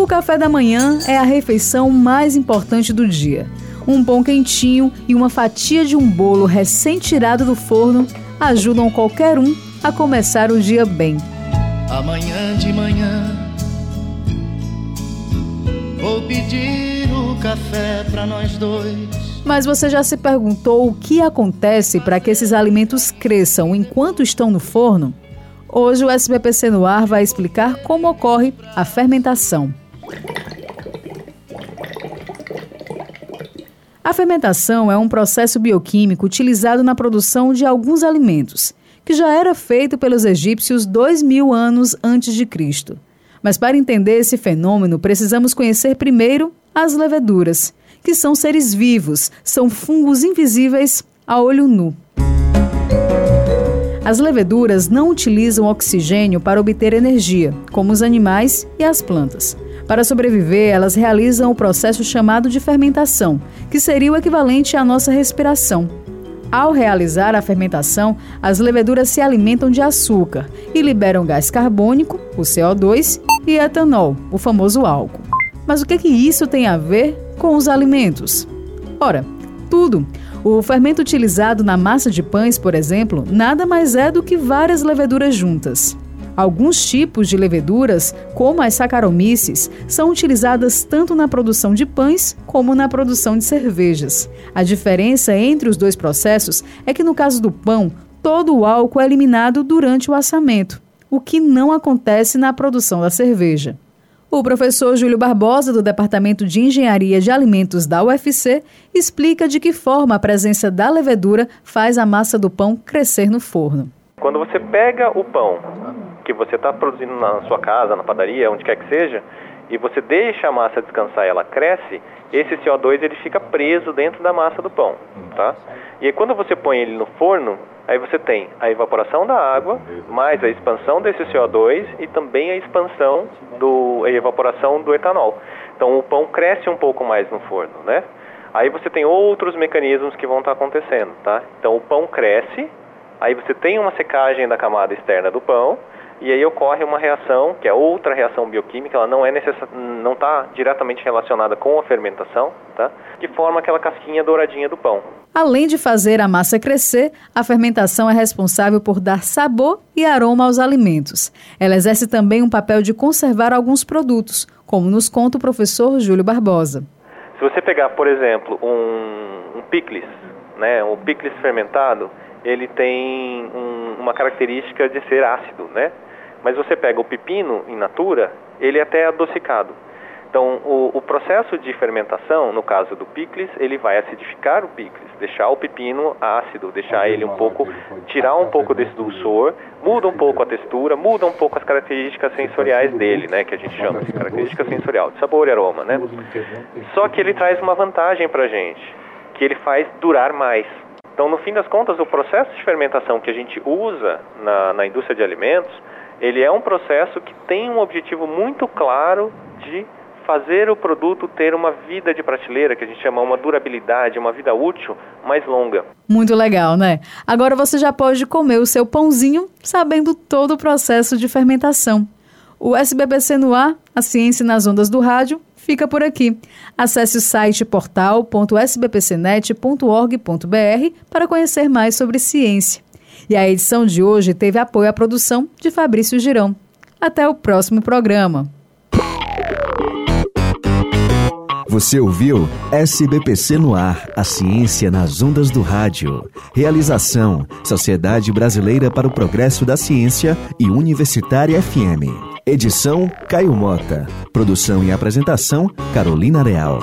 O café da manhã é a refeição mais importante do dia. Um pão quentinho e uma fatia de um bolo recém-tirado do forno ajudam qualquer um a começar o dia bem. Amanhã de manhã vou pedir o café para nós dois. Mas você já se perguntou o que acontece para que esses alimentos cresçam enquanto estão no forno? Hoje o SBPC no ar vai explicar como ocorre a fermentação. A fermentação é um processo bioquímico utilizado na produção de alguns alimentos, que já era feito pelos egípcios dois mil anos antes de Cristo. Mas para entender esse fenômeno, precisamos conhecer primeiro as leveduras, que são seres vivos, são fungos invisíveis a olho nu. As leveduras não utilizam oxigênio para obter energia, como os animais e as plantas. Para sobreviver, elas realizam o processo chamado de fermentação, que seria o equivalente à nossa respiração. Ao realizar a fermentação, as leveduras se alimentam de açúcar e liberam gás carbônico, o CO2, e etanol, o famoso álcool. Mas o que, que isso tem a ver com os alimentos? Ora, tudo. O fermento utilizado na massa de pães, por exemplo, nada mais é do que várias leveduras juntas. Alguns tipos de leveduras, como as saccharomyces, são utilizadas tanto na produção de pães como na produção de cervejas. A diferença entre os dois processos é que no caso do pão, todo o álcool é eliminado durante o assamento, o que não acontece na produção da cerveja. O professor Júlio Barbosa, do Departamento de Engenharia de Alimentos da UFC, explica de que forma a presença da levedura faz a massa do pão crescer no forno. Quando você pega o pão que você está produzindo na sua casa, na padaria, onde quer que seja, e você deixa a massa descansar e ela cresce, esse CO2 ele fica preso dentro da massa do pão, tá? E aí, quando você põe ele no forno, aí você tem a evaporação da água, mais a expansão desse CO2 e também a expansão do a evaporação do etanol. Então o pão cresce um pouco mais no forno, né? Aí você tem outros mecanismos que vão estar acontecendo, tá? Então o pão cresce, aí você tem uma secagem da camada externa do pão, e aí ocorre uma reação, que é outra reação bioquímica, ela não é não está diretamente relacionada com a fermentação, tá? Que forma aquela casquinha douradinha do pão. Além de fazer a massa crescer, a fermentação é responsável por dar sabor e aroma aos alimentos. Ela exerce também um papel de conservar alguns produtos, como nos conta o professor Júlio Barbosa. Se você pegar, por exemplo, um, um picles, né, um picles fermentado, ele tem um, uma característica de ser ácido, né? Mas você pega o pepino in natura, ele é até adocicado. Então, o, o, processo de fermentação, no caso do picles, ele vai acidificar o picles, deixar o pepino ácido, deixar ele um pouco, tirar um pouco desse dulçor, muda um pouco a textura, muda um pouco as características sensoriais dele, né, que a gente chama de característica sensorial, de sabor e aroma, né? Só que ele traz uma vantagem para a gente, que ele faz durar mais. Então, no fim das contas, o processo de fermentação que a gente usa na, na indústria de alimentos, ele é um processo que tem um objetivo muito claro de fazer o produto ter uma vida de prateleira, que a gente chama uma durabilidade, uma vida útil mais longa. Muito legal, né? Agora você já pode comer o seu pãozinho sabendo todo o processo de fermentação. O SBBC no ar, a ciência nas ondas do rádio, fica por aqui. Acesse o site portal.sbpcnet.org.br para conhecer mais sobre ciência. E a edição de hoje teve apoio à produção de Fabrício Girão. Até o próximo programa. Você ouviu SBPC no ar, a ciência nas ondas do rádio. Realização: Sociedade Brasileira para o Progresso da Ciência e Universitária FM. Edição: Caio Mota. Produção e apresentação: Carolina Real.